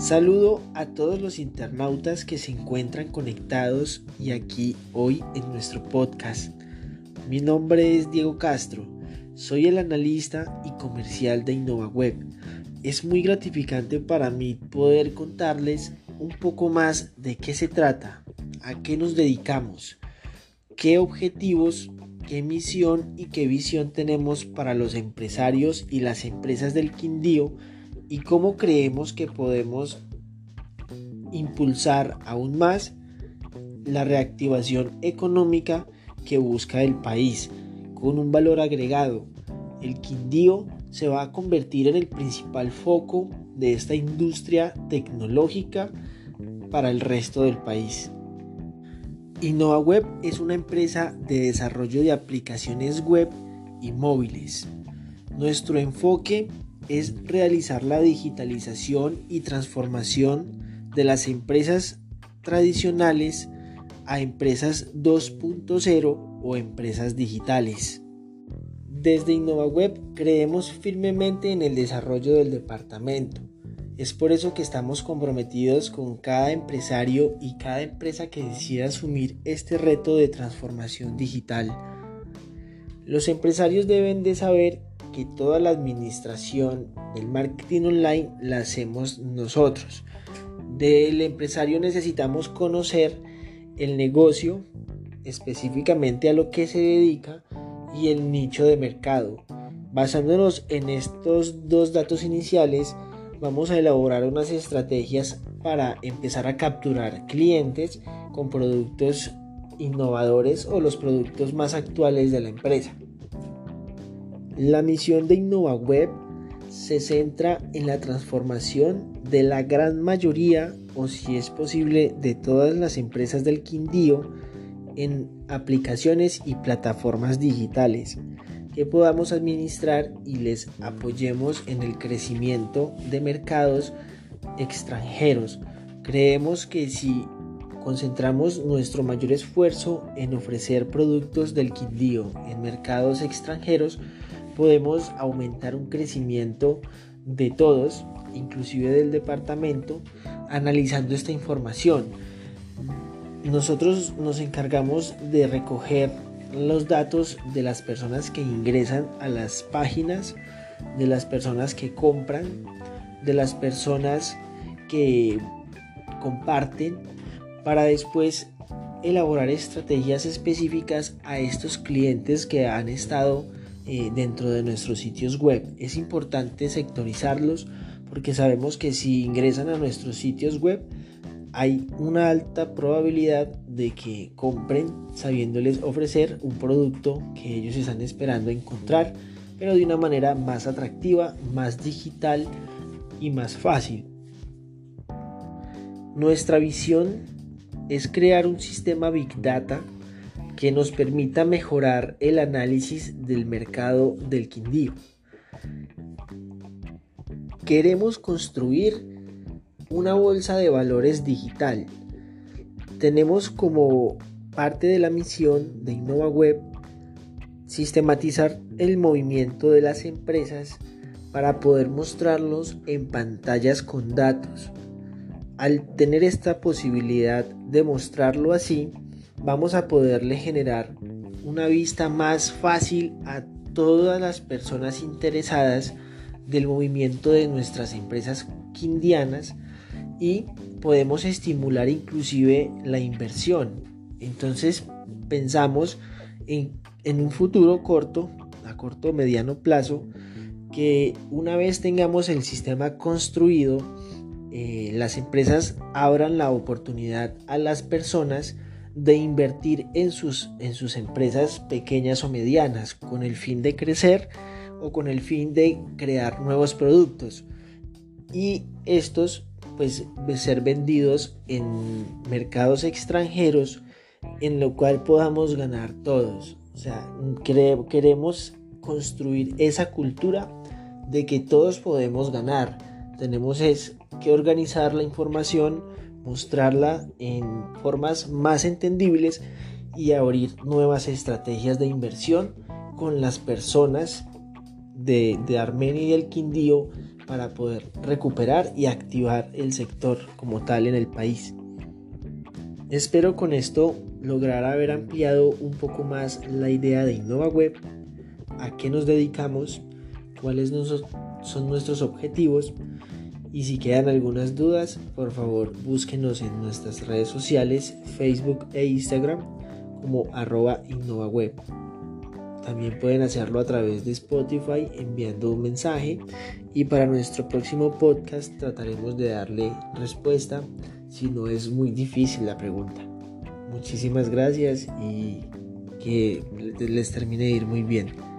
Saludo a todos los internautas que se encuentran conectados y aquí hoy en nuestro podcast. Mi nombre es Diego Castro, soy el analista y comercial de InnovaWeb. Es muy gratificante para mí poder contarles un poco más de qué se trata, a qué nos dedicamos, qué objetivos, qué misión y qué visión tenemos para los empresarios y las empresas del Quindío y cómo creemos que podemos impulsar aún más la reactivación económica que busca el país con un valor agregado. El Quindío se va a convertir en el principal foco de esta industria tecnológica para el resto del país. InnovaWeb es una empresa de desarrollo de aplicaciones web y móviles. Nuestro enfoque es realizar la digitalización y transformación de las empresas tradicionales a empresas 2.0 o empresas digitales. Desde InnovaWeb creemos firmemente en el desarrollo del departamento. Es por eso que estamos comprometidos con cada empresario y cada empresa que decida asumir este reto de transformación digital. Los empresarios deben de saber que toda la administración del marketing online la hacemos nosotros. Del empresario necesitamos conocer el negocio, específicamente a lo que se dedica y el nicho de mercado. Basándonos en estos dos datos iniciales, vamos a elaborar unas estrategias para empezar a capturar clientes con productos innovadores o los productos más actuales de la empresa. La misión de InnovaWeb se centra en la transformación de la gran mayoría o si es posible de todas las empresas del Quindío en aplicaciones y plataformas digitales que podamos administrar y les apoyemos en el crecimiento de mercados extranjeros. Creemos que si concentramos nuestro mayor esfuerzo en ofrecer productos del Quindío en mercados extranjeros, podemos aumentar un crecimiento de todos, inclusive del departamento, analizando esta información. Nosotros nos encargamos de recoger los datos de las personas que ingresan a las páginas, de las personas que compran, de las personas que comparten, para después elaborar estrategias específicas a estos clientes que han estado eh, dentro de nuestros sitios web. Es importante sectorizarlos porque sabemos que si ingresan a nuestros sitios web hay una alta probabilidad de que compren sabiéndoles ofrecer un producto que ellos están esperando encontrar, pero de una manera más atractiva, más digital y más fácil. Nuestra visión es crear un sistema Big Data que nos permita mejorar el análisis del mercado del Quindío. Queremos construir una bolsa de valores digital. Tenemos como parte de la misión de InnovaWeb sistematizar el movimiento de las empresas para poder mostrarlos en pantallas con datos. Al tener esta posibilidad de mostrarlo así, vamos a poderle generar una vista más fácil a todas las personas interesadas del movimiento de nuestras empresas quindianas y podemos estimular inclusive la inversión. Entonces pensamos en, un futuro corto, a corto o mediano plazo, que una vez tengamos el sistema construido, eh, las empresas abran la oportunidad a las personas de invertir en sus, en sus empresas pequeñas o medianas con el fin de crecer o con el fin de crear nuevos productos. Y estos pues ser vendidos en mercados extranjeros en lo cual podamos ganar todos. O sea queremos construir esa cultura de que todos podemos ganar. Tenemos es que organizar la información mostrarla en formas más entendibles y abrir nuevas estrategias de inversión con las personas de, Armenia y el Quindío para poder recuperar y activar el sector como tal en el país. Espero con esto lograr haber ampliado un poco más la idea de InnovaWeb, a qué nos dedicamos, cuáles son nuestros objetivos y si quedan algunas dudas, por favor búsquenos en nuestras redes sociales, Facebook e Instagram como arroba InnovaWeb. También pueden hacerlo a través de Spotify enviando un mensaje y para nuestro próximo podcast trataremos de darle respuesta si no es muy difícil la pregunta. Muchísimas gracias y que les termine de ir muy bien.